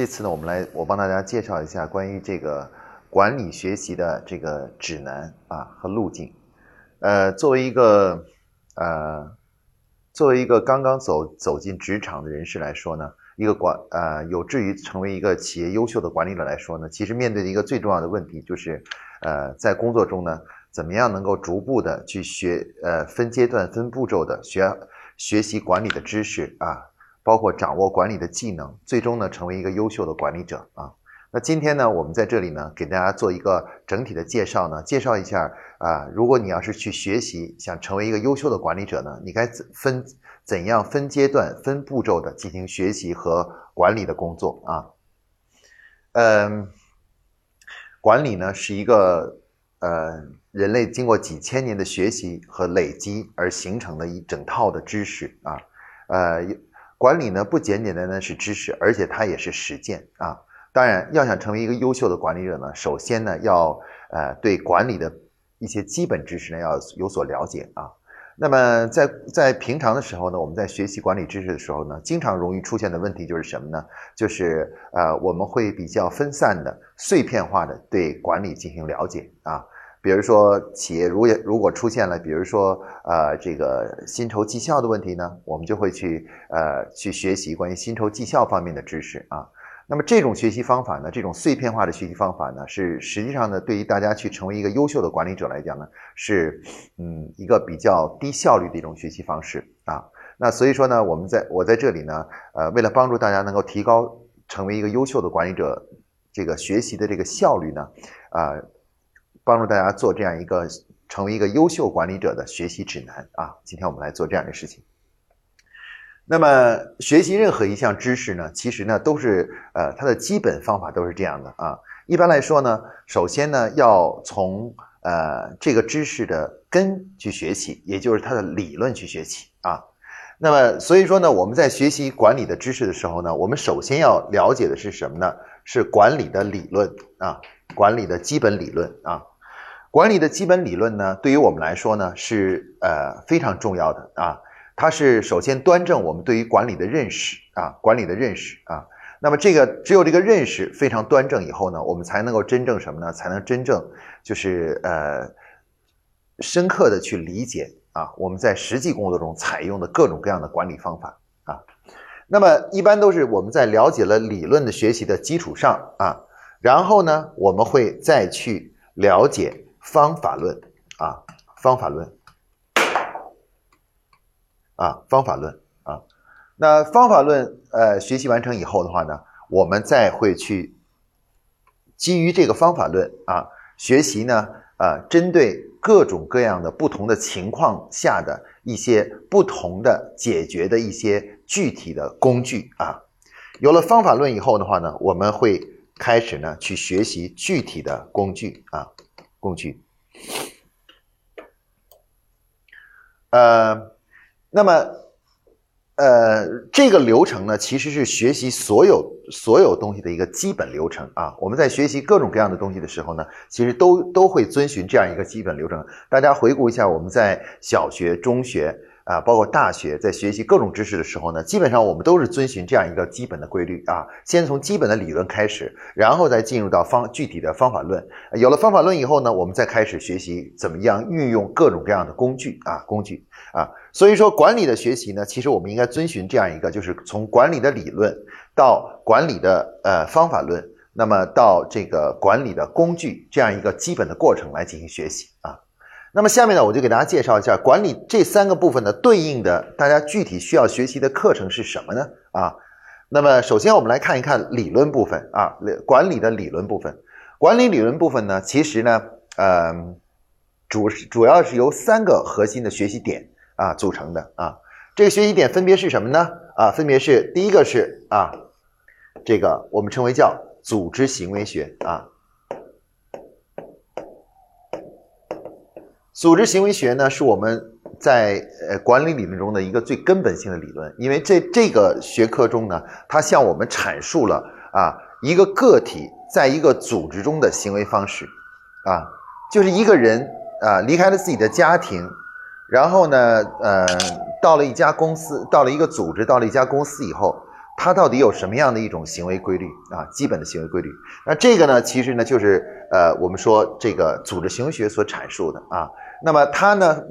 这次呢，我们来我帮大家介绍一下关于这个管理学习的这个指南啊和路径。呃，作为一个呃作为一个刚刚走走进职场的人士来说呢，一个管呃有志于成为一个企业优秀的管理者来说呢，其实面对的一个最重要的问题就是呃在工作中呢，怎么样能够逐步的去学呃分阶段分步骤的学学习管理的知识啊。包括掌握管理的技能，最终呢成为一个优秀的管理者啊。那今天呢，我们在这里呢给大家做一个整体的介绍呢，介绍一下啊，如果你要是去学习，想成为一个优秀的管理者呢，你该怎分怎样分阶段、分步骤的进行学习和管理的工作啊。嗯，管理呢是一个呃人类经过几千年的学习和累积而形成的一整套的知识啊，呃。管理呢不简简单单是知识，而且它也是实践啊。当然，要想成为一个优秀的管理者呢，首先呢要呃对管理的一些基本知识呢要有所了解啊。那么在在平常的时候呢，我们在学习管理知识的时候呢，经常容易出现的问题就是什么呢？就是呃我们会比较分散的、碎片化的对管理进行了解啊。比如说，企业如如果出现了，比如说，呃，这个薪酬绩效的问题呢，我们就会去呃去学习关于薪酬绩效方面的知识啊。那么这种学习方法呢，这种碎片化的学习方法呢，是实际上呢，对于大家去成为一个优秀的管理者来讲呢，是嗯一个比较低效率的一种学习方式啊。那所以说呢，我们在我在这里呢，呃，为了帮助大家能够提高成为一个优秀的管理者，这个学习的这个效率呢，啊。帮助大家做这样一个成为一个优秀管理者的学习指南啊！今天我们来做这样的事情。那么学习任何一项知识呢，其实呢都是呃它的基本方法都是这样的啊。一般来说呢，首先呢要从呃这个知识的根去学习，也就是它的理论去学习啊。那么所以说呢，我们在学习管理的知识的时候呢，我们首先要了解的是什么呢？是管理的理论啊，管理的基本理论啊。管理的基本理论呢，对于我们来说呢，是呃非常重要的啊。它是首先端正我们对于管理的认识啊，管理的认识啊。那么这个只有这个认识非常端正以后呢，我们才能够真正什么呢？才能真正就是呃深刻的去理解啊，我们在实际工作中采用的各种各样的管理方法啊。那么一般都是我们在了解了理论的学习的基础上啊，然后呢，我们会再去了解。方法论啊，方法论。啊，方法论啊，那方法论呃学习完成以后的话呢，我们再会去基于这个方法论啊学习呢啊，针对各种各样的不同的情况下的一些不同的解决的一些具体的工具啊，有了方法论以后的话呢，我们会开始呢去学习具体的工具啊。工具，呃，那么，呃，这个流程呢，其实是学习所有所有东西的一个基本流程啊。我们在学习各种各样的东西的时候呢，其实都都会遵循这样一个基本流程。大家回顾一下，我们在小学、中学。啊，包括大学在学习各种知识的时候呢，基本上我们都是遵循这样一个基本的规律啊，先从基本的理论开始，然后再进入到方具体的方法论。有了方法论以后呢，我们再开始学习怎么样运用各种各样的工具啊，工具啊。所以说，管理的学习呢，其实我们应该遵循这样一个，就是从管理的理论到管理的呃方法论，那么到这个管理的工具这样一个基本的过程来进行学习啊。那么下面呢，我就给大家介绍一下管理这三个部分的对应的大家具体需要学习的课程是什么呢？啊，那么首先我们来看一看理论部分啊，管理的理论部分。管理理论部分呢，其实呢，呃，主主要是由三个核心的学习点啊组成的啊。这个学习点分别是什么呢？啊，分别是第一个是啊，这个我们称为叫组织行为学啊。组织行为学呢，是我们在呃管理理论中的一个最根本性的理论，因为这这个学科中呢，它向我们阐述了啊一个个体在一个组织中的行为方式，啊，就是一个人啊离开了自己的家庭，然后呢，呃，到了一家公司，到了一个组织，到了一家公司以后，它到底有什么样的一种行为规律啊？基本的行为规律。那这个呢，其实呢，就是呃，我们说这个组织行为学所阐述的啊。那么它呢，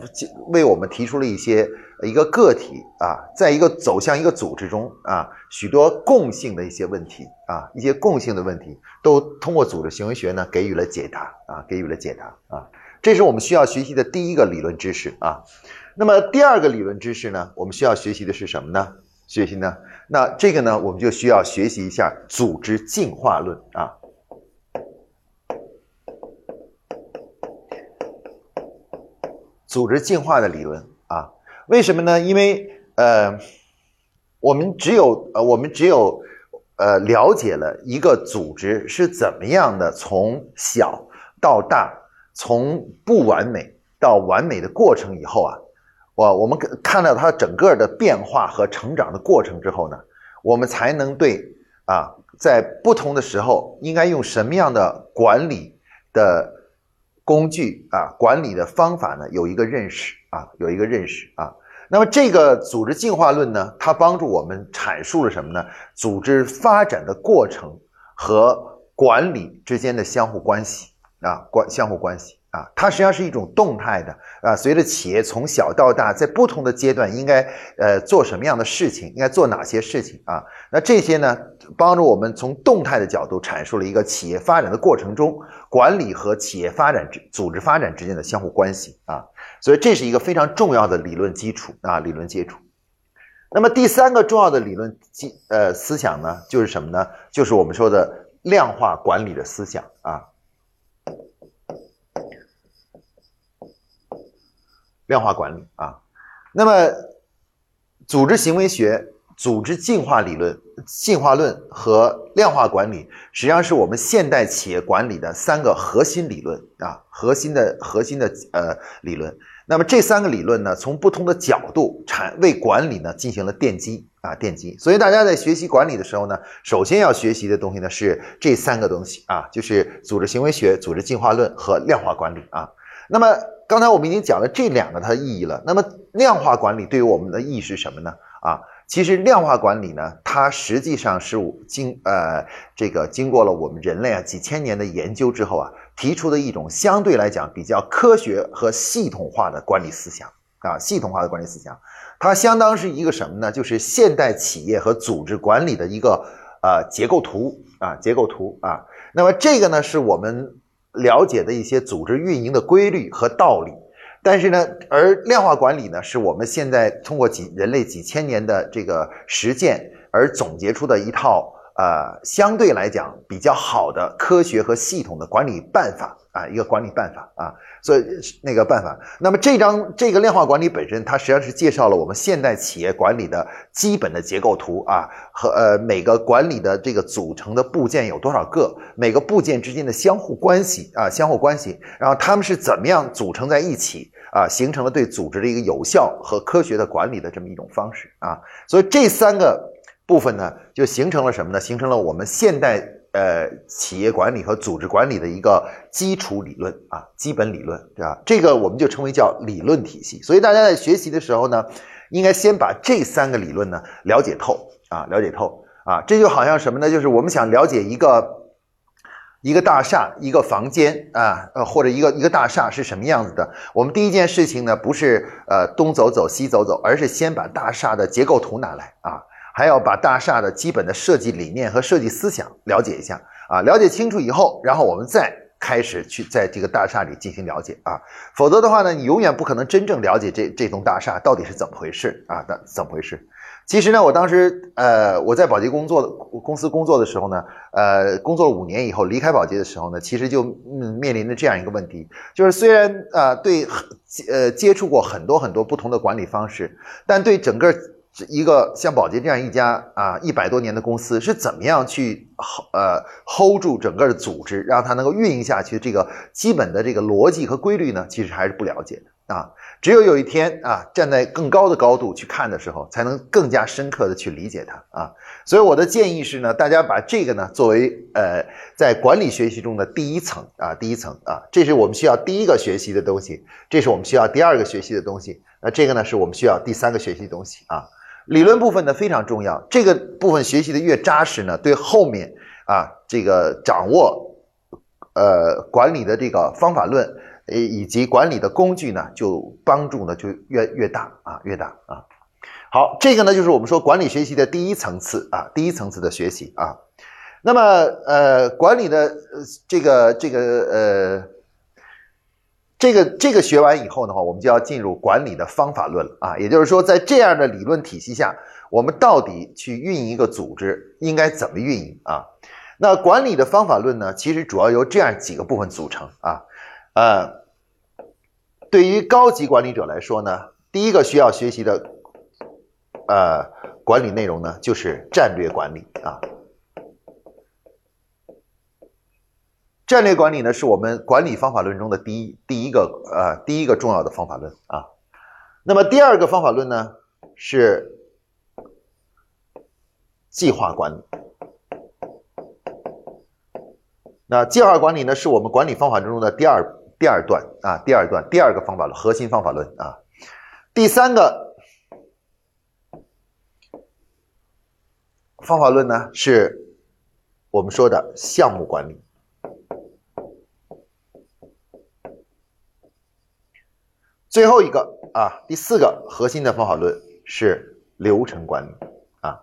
为我们提出了一些一个个体啊，在一个走向一个组织中啊，许多共性的一些问题啊，一些共性的问题，都通过组织行为学呢给予了解答啊，给予了解答啊。这是我们需要学习的第一个理论知识啊。那么第二个理论知识呢，我们需要学习的是什么呢？学习呢？那这个呢，我们就需要学习一下组织进化论啊。组织进化的理论啊，为什么呢？因为呃，我们只有呃，我们只有呃，了解了一个组织是怎么样的从小到大，从不完美到完美的过程以后啊。我我们看到它整个的变化和成长的过程之后呢，我们才能对啊，在不同的时候应该用什么样的管理的工具啊，管理的方法呢，有一个认识啊，有一个认识啊。那么这个组织进化论呢，它帮助我们阐述了什么呢？组织发展的过程和管理之间的相互关系啊，关相互关系。啊，它实际上是一种动态的啊，随着企业从小到大，在不同的阶段应该呃做什么样的事情，应该做哪些事情啊？那这些呢，帮助我们从动态的角度阐述了一个企业发展的过程中，管理和企业发展之组织发展之间的相互关系啊。所以这是一个非常重要的理论基础啊，理论基础。那么第三个重要的理论基呃思想呢，就是什么呢？就是我们说的量化管理的思想啊。量化管理啊，那么组织行为学、组织进化理论、进化论和量化管理，实际上是我们现代企业管理的三个核心理论啊，核心的核心的呃理论。那么这三个理论呢，从不同的角度产为管理呢进行了奠基啊，奠基。所以大家在学习管理的时候呢，首先要学习的东西呢是这三个东西啊，就是组织行为学、组织进化论和量化管理啊。那么刚才我们已经讲了这两个它的意义了。那么量化管理对于我们的意义是什么呢？啊，其实量化管理呢，它实际上是经呃这个经过了我们人类啊几千年的研究之后啊，提出的一种相对来讲比较科学和系统化的管理思想啊，系统化的管理思想，它相当是一个什么呢？就是现代企业和组织管理的一个呃结构图啊，结构图啊。那么这个呢，是我们。了解的一些组织运营的规律和道理，但是呢，而量化管理呢，是我们现在通过几人类几千年的这个实践而总结出的一套呃相对来讲比较好的科学和系统的管理办法。啊，一个管理办法啊。所以那个办法，那么这张这个量化管理本身，它实际上是介绍了我们现代企业管理的基本的结构图啊，和呃每个管理的这个组成的部件有多少个，每个部件之间的相互关系啊，相互关系，然后他们是怎么样组成在一起啊，形成了对组织的一个有效和科学的管理的这么一种方式啊，所以这三个部分呢，就形成了什么呢？形成了我们现代。呃，企业管理和组织管理的一个基础理论啊，基本理论，对吧？这个我们就称为叫理论体系。所以大家在学习的时候呢，应该先把这三个理论呢了解透啊，了解透啊。这就好像什么呢？就是我们想了解一个一个大厦、一个房间啊，呃，或者一个一个大厦是什么样子的。我们第一件事情呢，不是呃东走走西走走，而是先把大厦的结构图拿来啊。还要把大厦的基本的设计理念和设计思想了解一下啊，了解清楚以后，然后我们再开始去在这个大厦里进行了解啊，否则的话呢，你永远不可能真正了解这这栋大厦到底是怎么回事啊，的怎么回事？其实呢，我当时呃我在宝洁工作的公司工作的时候呢，呃，工作五年以后离开宝洁的时候呢，其实就嗯面临着这样一个问题，就是虽然啊对呃接触过很多很多不同的管理方式，但对整个。一个像宝洁这样一家啊一百多年的公司是怎么样去呃 hold 住整个的组织，让它能够运营下去？这个基本的这个逻辑和规律呢，其实还是不了解的啊。只有有一天啊，站在更高的高度去看的时候，才能更加深刻的去理解它啊。所以我的建议是呢，大家把这个呢作为呃在管理学习中的第一层啊，第一层啊，这是我们需要第一个学习的东西，这是我们需要第二个学习的东西，那这个呢是我们需要第三个学习的东西啊。理论部分呢非常重要，这个部分学习的越扎实呢，对后面啊这个掌握呃管理的这个方法论，呃以及管理的工具呢，就帮助呢就越越大啊越大啊。好，这个呢就是我们说管理学习的第一层次啊，第一层次的学习啊。那么呃管理的这个这个呃。这个这个学完以后的话，我们就要进入管理的方法论了啊，也就是说，在这样的理论体系下，我们到底去运营一个组织应该怎么运营啊？那管理的方法论呢，其实主要由这样几个部分组成啊。呃，对于高级管理者来说呢，第一个需要学习的呃管理内容呢，就是战略管理啊。战略管理呢，是我们管理方法论中的第一第一个呃第一个重要的方法论啊。那么第二个方法论呢是计划管理。那计划管理呢是我们管理方法中的第二第二段啊第二段第二个方法论核心方法论啊。第三个方法论呢是我们说的项目管理。最后一个啊，第四个核心的方法论是流程管理啊。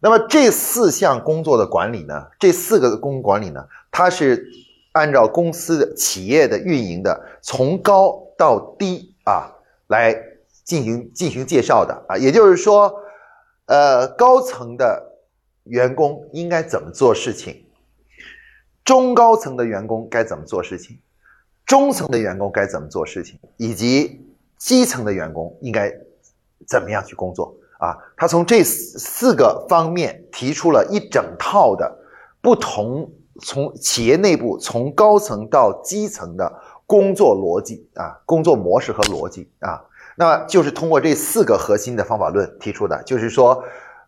那么这四项工作的管理呢，这四个工管理呢，它是按照公司的企业的运营的从高到低啊来进行进行介绍的啊。也就是说，呃，高层的员工应该怎么做事情？中高层的员工该怎么做事情？中层的员工该怎么做事情？以及基层的员工应该怎么样去工作？啊，他从这四个方面提出了一整套的不同，从企业内部从高层到基层的工作逻辑啊，工作模式和逻辑啊，那就是通过这四个核心的方法论提出的，就是说。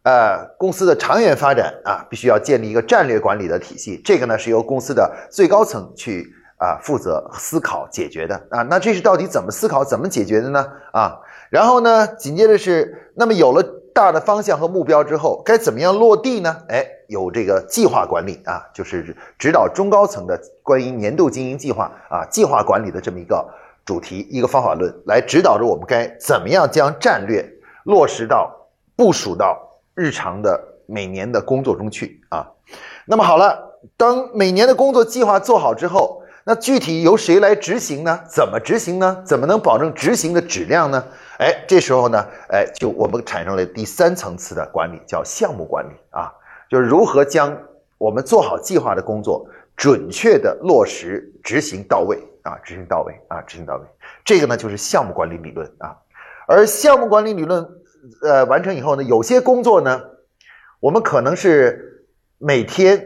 呃，公司的长远发展啊，必须要建立一个战略管理的体系。这个呢，是由公司的最高层去啊负责思考解决的啊。那这是到底怎么思考、怎么解决的呢？啊，然后呢，紧接着是，那么有了大的方向和目标之后，该怎么样落地呢？哎，有这个计划管理啊，就是指导中高层的关于年度经营计划啊、计划管理的这么一个主题、一个方法论，来指导着我们该怎么样将战略落实到、部署到。日常的每年的工作中去啊，那么好了，当每年的工作计划做好之后，那具体由谁来执行呢？怎么执行呢？怎么能保证执行的质量呢？哎，这时候呢，哎，就我们产生了第三层次的管理，叫项目管理啊，就是如何将我们做好计划的工作准确的落实执行到位啊，执行到位啊，执行到位。这个呢，就是项目管理理论啊，而项目管理理论。呃，完成以后呢，有些工作呢，我们可能是每天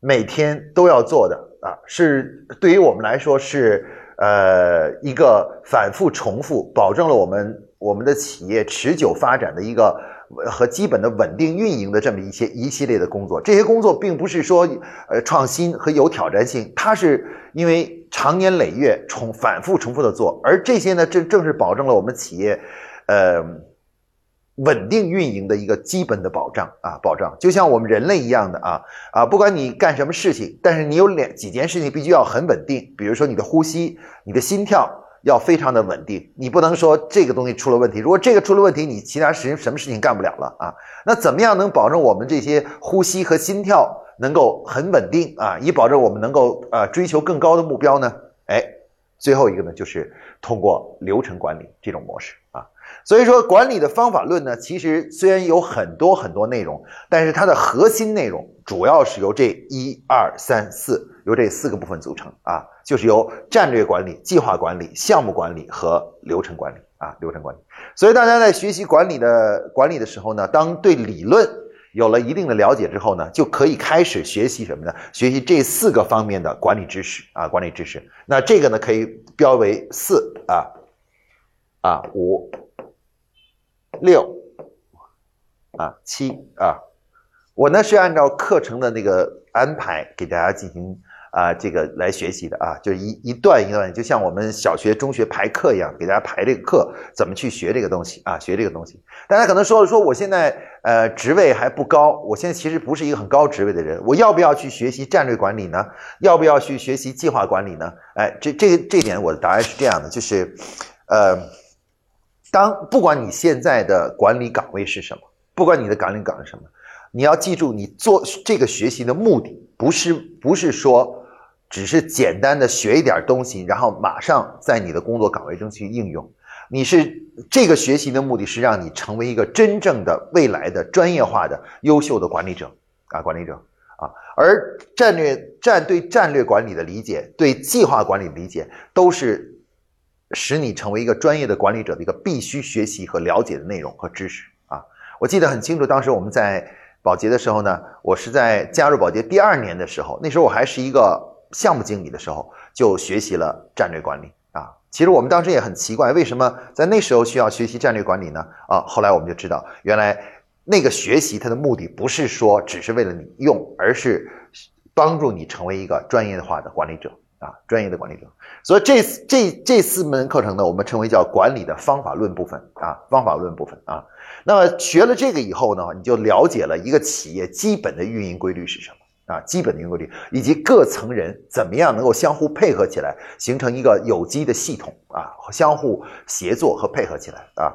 每天都要做的啊，是对于我们来说是呃一个反复重复，保证了我们我们的企业持久发展的一个和基本的稳定运营的这么一些一系列的工作。这些工作并不是说呃创新和有挑战性，它是因为长年累月重反复重复的做，而这些呢，正正是保证了我们企业呃。稳定运营的一个基本的保障啊，保障就像我们人类一样的啊啊，不管你干什么事情，但是你有两几件事情必须要很稳定，比如说你的呼吸、你的心跳要非常的稳定，你不能说这个东西出了问题，如果这个出了问题，你其他事什么事情干不了了啊？那怎么样能保证我们这些呼吸和心跳能够很稳定啊，以保证我们能够呃追求更高的目标呢？哎，最后一个呢，就是通过流程管理这种模式。所以说，管理的方法论呢，其实虽然有很多很多内容，但是它的核心内容主要是由这一二三四，由这四个部分组成啊，就是由战略管理、计划管理、项目管理和流程管理啊，流程管理。所以大家在学习管理的管理的时候呢，当对理论有了一定的了解之后呢，就可以开始学习什么呢？学习这四个方面的管理知识啊，管理知识。那这个呢，可以标为四啊啊五。六啊七啊，我呢是按照课程的那个安排给大家进行啊，这个来学习的啊，就是一一段一段，就像我们小学、中学排课一样，给大家排这个课，怎么去学这个东西啊？学这个东西。大家可能说了，说我现在呃职位还不高，我现在其实不是一个很高职位的人，我要不要去学习战略管理呢？要不要去学习计划管理呢？哎，这这这点我的答案是这样的，就是呃，当不管你现在的管理岗位是什么，不管你的管理岗是什么，你要记住，你做这个学习的目的不是不是说。只是简单的学一点东西，然后马上在你的工作岗位中去应用。你是这个学习的目的是让你成为一个真正的未来的专业化的优秀的管理者啊，管理者啊。而战略战对战略管理的理解，对计划管理理解，都是使你成为一个专业的管理者的一个必须学习和了解的内容和知识啊。我记得很清楚，当时我们在保洁的时候呢，我是在加入保洁第二年的时候，那时候我还是一个。项目经理的时候就学习了战略管理啊，其实我们当时也很奇怪，为什么在那时候需要学习战略管理呢？啊，后来我们就知道，原来那个学习它的目的不是说只是为了你用，而是帮助你成为一个专业化的管理者啊，专业的管理者。所以这这这四门课程呢，我们称为叫管理的方法论部分啊，方法论部分啊。那么学了这个以后呢，你就了解了一个企业基本的运营规律是什么。啊，基本的运营规律以及各层人怎么样能够相互配合起来，形成一个有机的系统啊，相互协作和配合起来啊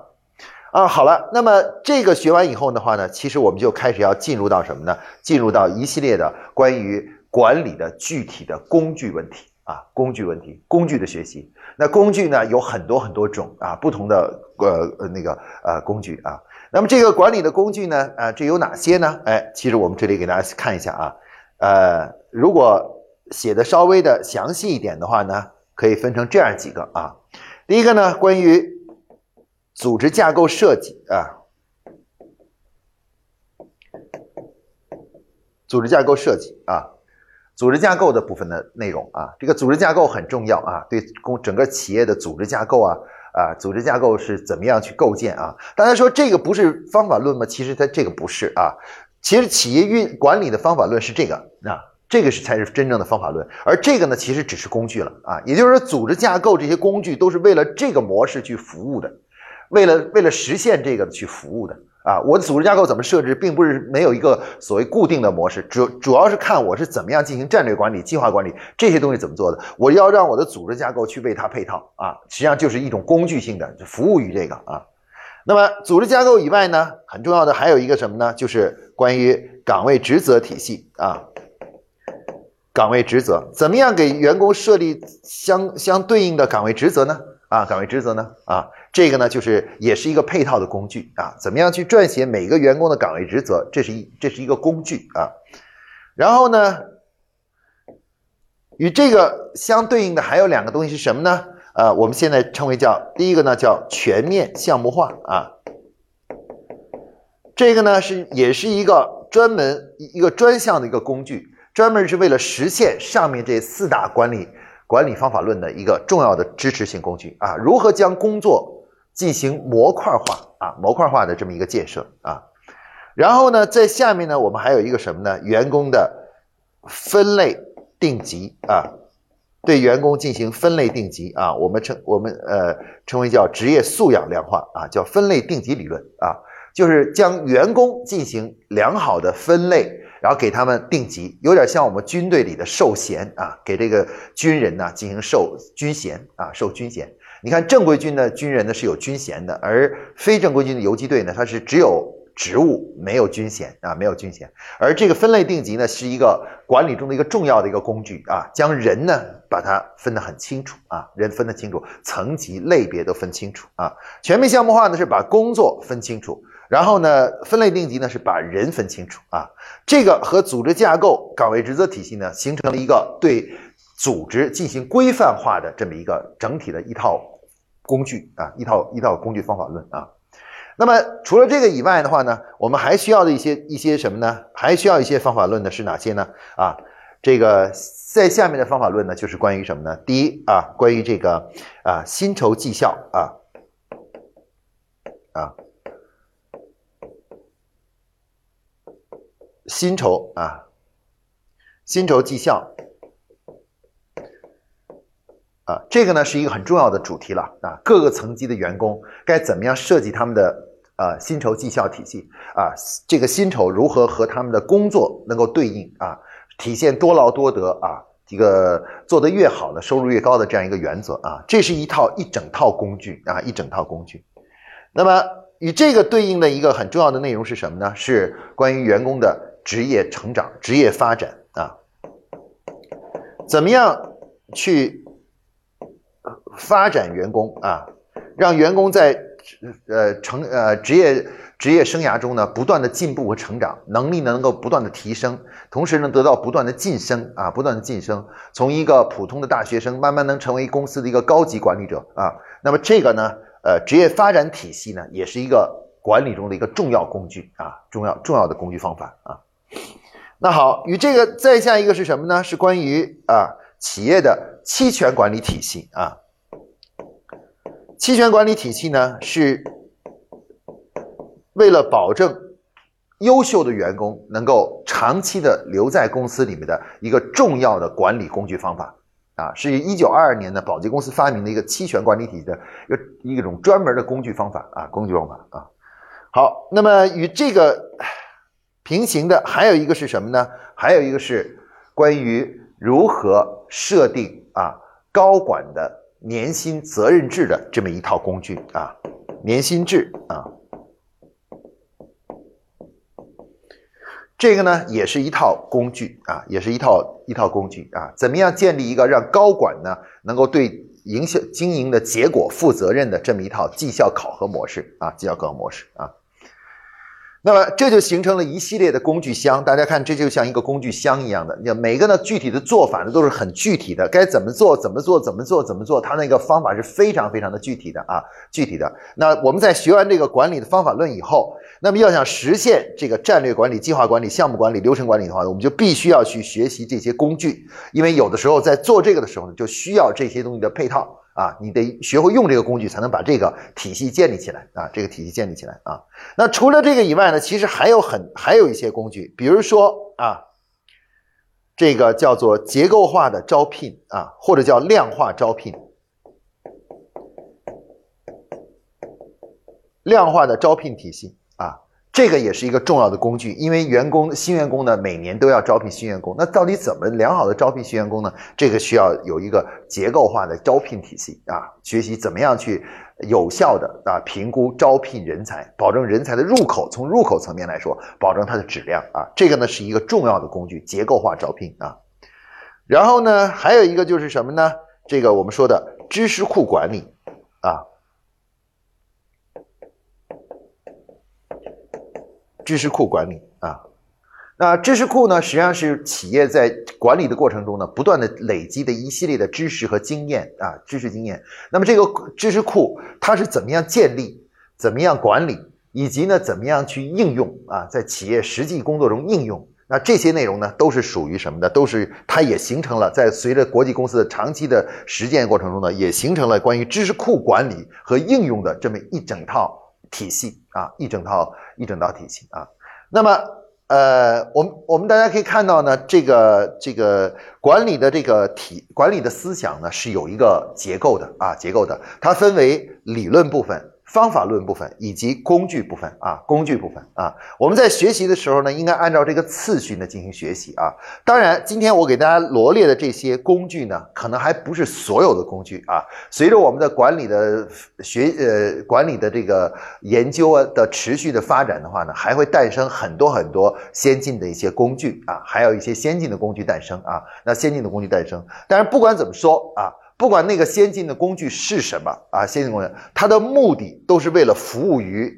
啊，好了，那么这个学完以后的话呢，其实我们就开始要进入到什么呢？进入到一系列的关于管理的具体的工具问题啊，工具问题，工具的学习。那工具呢有很多很多种啊，不同的呃呃那个呃工具啊。那么这个管理的工具呢，啊，这有哪些呢？哎，其实我们这里给大家看一下啊。呃，如果写的稍微的详细一点的话呢，可以分成这样几个啊。第一个呢，关于组织架构设计啊，组织架构设计啊，组织架构的部分的内容啊，这个组织架构很重要啊，对公整个企业的组织架构啊啊，组织架构是怎么样去构建啊？大家说这个不是方法论吗？其实它这个不是啊。其实企业运管理的方法论是这个啊，这个是才是真正的方法论，而这个呢，其实只是工具了啊。也就是说，组织架构这些工具都是为了这个模式去服务的，为了为了实现这个去服务的啊。我的组织架构怎么设置，并不是没有一个所谓固定的模式，主主要是看我是怎么样进行战略管理、计划管理这些东西怎么做的。我要让我的组织架构去为它配套啊，实际上就是一种工具性的服务于这个啊。那么组织架构以外呢，很重要的还有一个什么呢？就是关于岗位职责体系啊。岗位职责怎么样给员工设立相相对应的岗位职责呢？啊，岗位职责呢？啊，这个呢就是也是一个配套的工具啊。怎么样去撰写每个员工的岗位职责？这是一这是一个工具啊。然后呢，与这个相对应的还有两个东西是什么呢？呃，我们现在称为叫第一个呢，叫全面项目化啊。这个呢是也是一个专门一个专项的一个工具，专门是为了实现上面这四大管理管理方法论的一个重要的支持性工具啊。如何将工作进行模块化啊？模块化的这么一个建设啊。然后呢，在下面呢，我们还有一个什么呢？员工的分类定级啊。对员工进行分类定级啊，我们称我们呃称为叫职业素养量化啊，叫分类定级理论啊，就是将员工进行良好的分类，然后给他们定级，有点像我们军队里的授衔啊，给这个军人呢进行授军衔啊，授军衔。你看正规军的军人呢是有军衔的，而非正规军的游击队呢，它是只有。职务没有军衔啊，没有军衔，而这个分类定级呢，是一个管理中的一个重要的一个工具啊，将人呢把它分得很清楚啊，人分得清楚，层级类别都分清楚啊。全面项目化呢是把工作分清楚，然后呢分类定级呢是把人分清楚啊。这个和组织架构、岗位职责体系呢形成了一个对组织进行规范化的这么一个整体的一套工具啊，一套一套工具方法论啊。那么除了这个以外的话呢，我们还需要的一些一些什么呢？还需要一些方法论的是哪些呢？啊，这个在下面的方法论呢，就是关于什么呢？第一啊，关于这个啊薪酬绩效啊啊薪酬啊薪酬绩效啊，这个呢是一个很重要的主题了啊，各个层级的员工该怎么样设计他们的呃薪酬绩效体系啊，这个薪酬如何和他们的工作能够对应啊，体现多劳多得啊。这个做得越好的，收入越高的这样一个原则啊，这是一套一整套工具啊，一整套工具。那么与这个对应的一个很重要的内容是什么呢？是关于员工的职业成长、职业发展啊，怎么样去发展员工啊，让员工在呃成呃职业。职业生涯中呢，不断的进步和成长，能力呢能够不断的提升，同时呢得到不断的晋升啊，不断的晋升，从一个普通的大学生慢慢能成为公司的一个高级管理者啊。那么这个呢，呃，职业发展体系呢，也是一个管理中的一个重要工具啊，重要重要的工具方法啊。那好，与这个再下一个是什么呢？是关于啊企业的期权管理体系啊。期权管理体系呢是。为了保证优秀的员工能够长期的留在公司里面的一个重要的管理工具方法啊，是一九二二年的宝洁公司发明的一个期权管理体系的一个一种专门的工具方法啊，工具方法啊。好，那么与这个平行的还有一个是什么呢？还有一个是关于如何设定啊高管的年薪责任制的这么一套工具啊，年薪制啊。这个呢，也是一套工具啊，也是一套一套工具啊。怎么样建立一个让高管呢能够对营销经营的结果负责任的这么一套绩效考核模式啊？绩效考核模式啊。那么这就形成了一系列的工具箱，大家看，这就像一个工具箱一样的，你每个呢具体的做法呢都是很具体的，该怎么做怎么做怎么做怎么做，它那个方法是非常非常的具体的啊，具体的。那我们在学完这个管理的方法论以后，那么要想实现这个战略管理、计划管理、项目管理、流程管理的话，我们就必须要去学习这些工具，因为有的时候在做这个的时候呢，就需要这些东西的配套。啊，你得学会用这个工具，才能把这个体系建立起来啊！这个体系建立起来啊。那除了这个以外呢，其实还有很还有一些工具，比如说啊，这个叫做结构化的招聘啊，或者叫量化招聘，量化的招聘体系。这个也是一个重要的工具，因为员工新员工呢，每年都要招聘新员工。那到底怎么良好的招聘新员工呢？这个需要有一个结构化的招聘体系啊，学习怎么样去有效的啊评估招聘人才，保证人才的入口。从入口层面来说，保证它的质量啊，这个呢是一个重要的工具，结构化招聘啊。然后呢，还有一个就是什么呢？这个我们说的知识库管理啊。知识库管理啊，那知识库呢，实际上是企业在管理的过程中呢，不断的累积的一系列的知识和经验啊，知识经验。那么这个知识库它是怎么样建立、怎么样管理，以及呢怎么样去应用啊，在企业实际工作中应用？那这些内容呢，都是属于什么的？都是它也形成了在随着国际公司的长期的实践过程中呢，也形成了关于知识库管理和应用的这么一整套。体系啊，一整套一整套体系啊。那么，呃，我们我们大家可以看到呢，这个这个管理的这个体管理的思想呢，是有一个结构的啊，结构的，它分为理论部分。方法论部分以及工具部分啊，工具部分啊，我们在学习的时候呢，应该按照这个次序呢进行学习啊。当然，今天我给大家罗列的这些工具呢，可能还不是所有的工具啊。随着我们的管理的学呃管理的这个研究的持续的发展的话呢，还会诞生很多很多先进的一些工具啊，还有一些先进的工具诞生啊。那先进的工具诞生，但是不管怎么说啊。不管那个先进的工具是什么啊，先进工具，它的目的都是为了服务于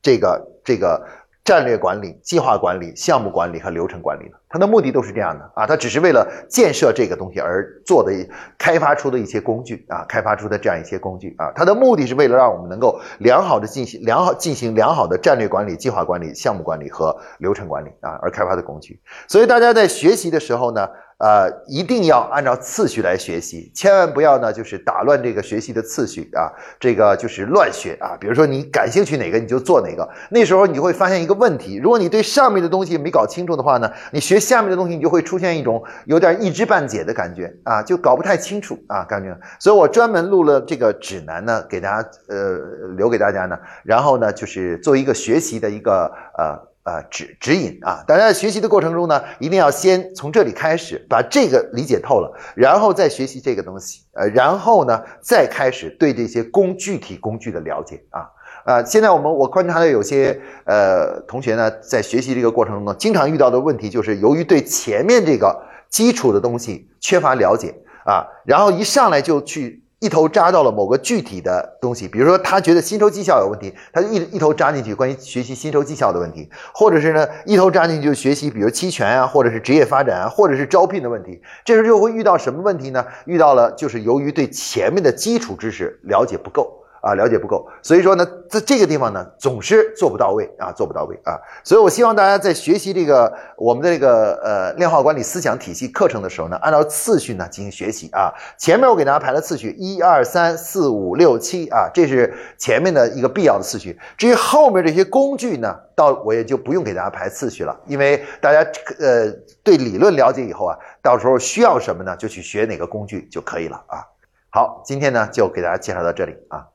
这个这个战略管理、计划管理、项目管理和流程管理的。它的目的都是这样的啊，它只是为了建设这个东西而做的、开发出的一些工具啊，开发出的这样一些工具啊，它的目的是为了让我们能够良好的进行良好进行良好的战略管理、计划管理、项目管理和流程管理啊而开发的工具。所以大家在学习的时候呢。呃，一定要按照次序来学习，千万不要呢，就是打乱这个学习的次序啊，这个就是乱学啊。比如说你感兴趣哪个你就做哪个，那时候你会发现一个问题，如果你对上面的东西没搞清楚的话呢，你学。下面的东西，你就会出现一种有点一知半解的感觉啊，就搞不太清楚啊，感觉。所以我专门录了这个指南呢，给大家呃留给大家呢，然后呢就是做一个学习的一个呃。呃，指指引啊，大家在学习的过程中呢，一定要先从这里开始，把这个理解透了，然后再学习这个东西，呃，然后呢，再开始对这些工具体工具的了解啊，啊，现在我们我观察到有些呃同学呢，在学习这个过程中呢，经常遇到的问题就是由于对前面这个基础的东西缺乏了解啊，然后一上来就去。一头扎到了某个具体的东西，比如说他觉得薪酬绩效有问题，他就一一头扎进去关于学习薪酬绩效的问题，或者是呢一头扎进去就学习，比如期权啊，或者是职业发展啊，或者是招聘的问题，这时候就会遇到什么问题呢？遇到了就是由于对前面的基础知识了解不够。啊，了解不够，所以说呢，在这个地方呢，总是做不到位啊，做不到位啊，所以我希望大家在学习这个我们的这个呃量化管理思想体系课程的时候呢，按照次序呢进行学习啊。前面我给大家排了次序，一二三四五六七啊，这是前面的一个必要的次序。至于后面这些工具呢，到我也就不用给大家排次序了，因为大家呃对理论了解以后啊，到时候需要什么呢，就去学哪个工具就可以了啊。好，今天呢就给大家介绍到这里啊。